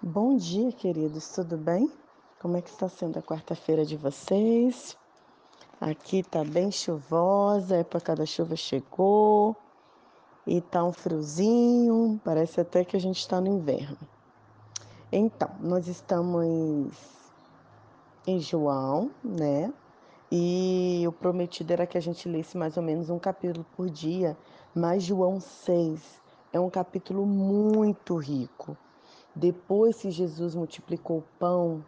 Bom dia, queridos, tudo bem? Como é que está sendo a quarta-feira de vocês? Aqui tá bem chuvosa, a época da chuva chegou e tá um friozinho, parece até que a gente está no inverno. Então, nós estamos em João, né? E o prometido era que a gente lesse mais ou menos um capítulo por dia, mas João 6 é um capítulo muito rico depois que Jesus multiplicou o pão,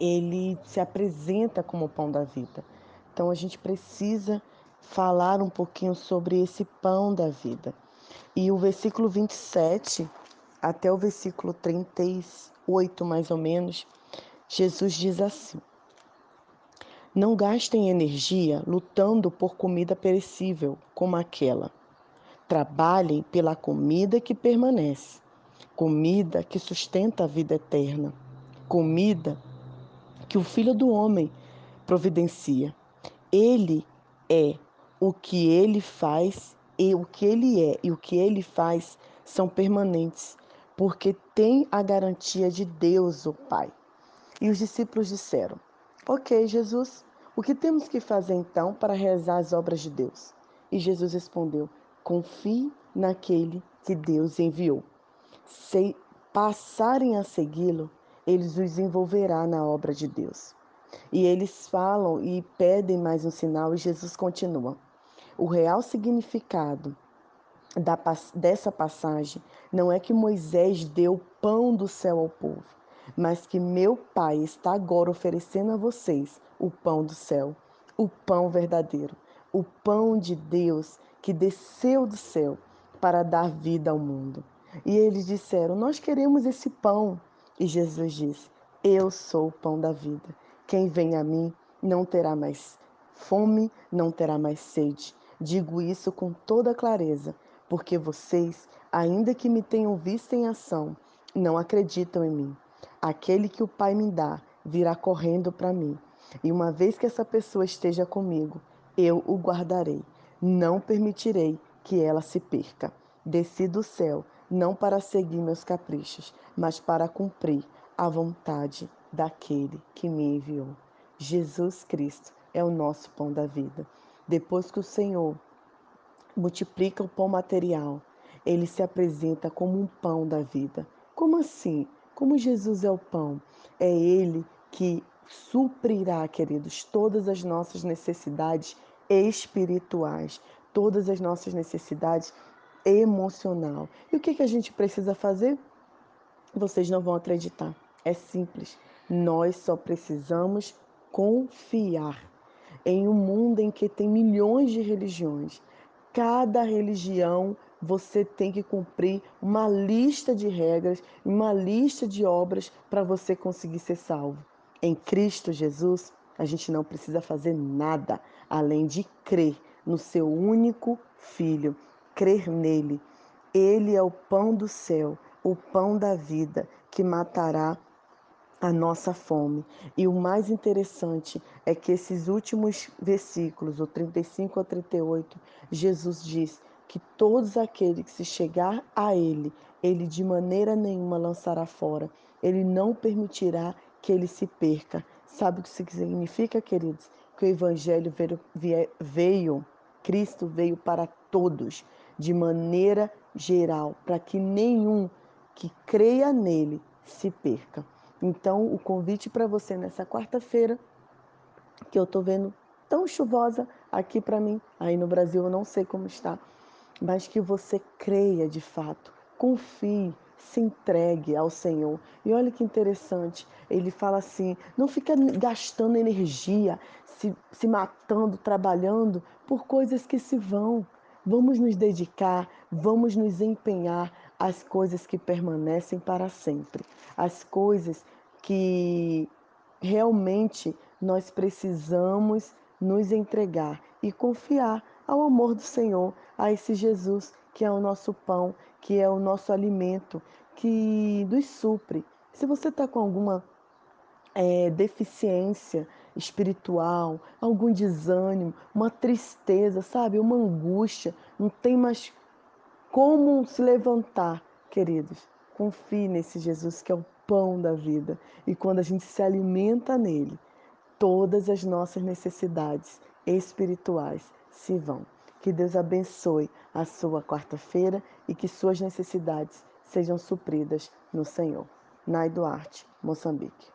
ele se apresenta como o pão da vida. Então a gente precisa falar um pouquinho sobre esse pão da vida. E o versículo 27 até o versículo 38, mais ou menos, Jesus diz assim: Não gastem energia lutando por comida perecível, como aquela. Trabalhem pela comida que permanece comida que sustenta a vida eterna, comida que o Filho do Homem providencia. Ele é o que ele faz e o que ele é e o que ele faz são permanentes, porque tem a garantia de Deus, o Pai. E os discípulos disseram: Ok, Jesus, o que temos que fazer então para realizar as obras de Deus? E Jesus respondeu: Confie naquele que Deus enviou se passarem a segui-lo, eles os envolverá na obra de Deus. E eles falam e pedem mais um sinal, e Jesus continua. O real significado da, dessa passagem não é que Moisés deu pão do céu ao povo, mas que meu Pai está agora oferecendo a vocês o pão do céu, o pão verdadeiro, o pão de Deus que desceu do céu para dar vida ao mundo. E eles disseram: Nós queremos esse pão. E Jesus disse: Eu sou o pão da vida. Quem vem a mim não terá mais fome, não terá mais sede. Digo isso com toda clareza, porque vocês, ainda que me tenham visto em ação, não acreditam em mim. Aquele que o Pai me dá virá correndo para mim. E uma vez que essa pessoa esteja comigo, eu o guardarei. Não permitirei que ela se perca. Desci do céu não para seguir meus caprichos, mas para cumprir a vontade daquele que me enviou. Jesus Cristo é o nosso pão da vida. Depois que o Senhor multiplica o pão material, ele se apresenta como um pão da vida. Como assim? Como Jesus é o pão? É ele que suprirá, queridos, todas as nossas necessidades espirituais, todas as nossas necessidades emocional. E o que, que a gente precisa fazer? Vocês não vão acreditar. É simples. Nós só precisamos confiar em um mundo em que tem milhões de religiões. Cada religião você tem que cumprir uma lista de regras, uma lista de obras para você conseguir ser salvo. Em Cristo Jesus, a gente não precisa fazer nada além de crer no seu único Filho crer nele. Ele é o pão do céu, o pão da vida, que matará a nossa fome. E o mais interessante é que esses últimos versículos, o 35 ao 38, Jesus diz que todos aqueles que se chegar a ele, ele de maneira nenhuma lançará fora. Ele não permitirá que ele se perca. Sabe o que isso significa, queridos? Que o evangelho veio, veio Cristo veio para todos de maneira geral, para que nenhum que creia nele se perca. Então, o convite para você nessa quarta-feira, que eu estou vendo tão chuvosa aqui para mim, aí no Brasil eu não sei como está, mas que você creia de fato, confie, se entregue ao Senhor. E olha que interessante, ele fala assim: não fica gastando energia, se, se matando, trabalhando por coisas que se vão. Vamos nos dedicar, vamos nos empenhar às coisas que permanecem para sempre, às coisas que realmente nós precisamos nos entregar e confiar ao amor do Senhor, a esse Jesus que é o nosso pão, que é o nosso alimento, que nos supre. Se você está com alguma é, deficiência espiritual, algum desânimo, uma tristeza, sabe? Uma angústia, não tem mais como se levantar, queridos. Confie nesse Jesus que é o pão da vida. E quando a gente se alimenta nele, todas as nossas necessidades espirituais se vão. Que Deus abençoe a sua quarta-feira e que suas necessidades sejam supridas no Senhor. Nai Duarte, Moçambique.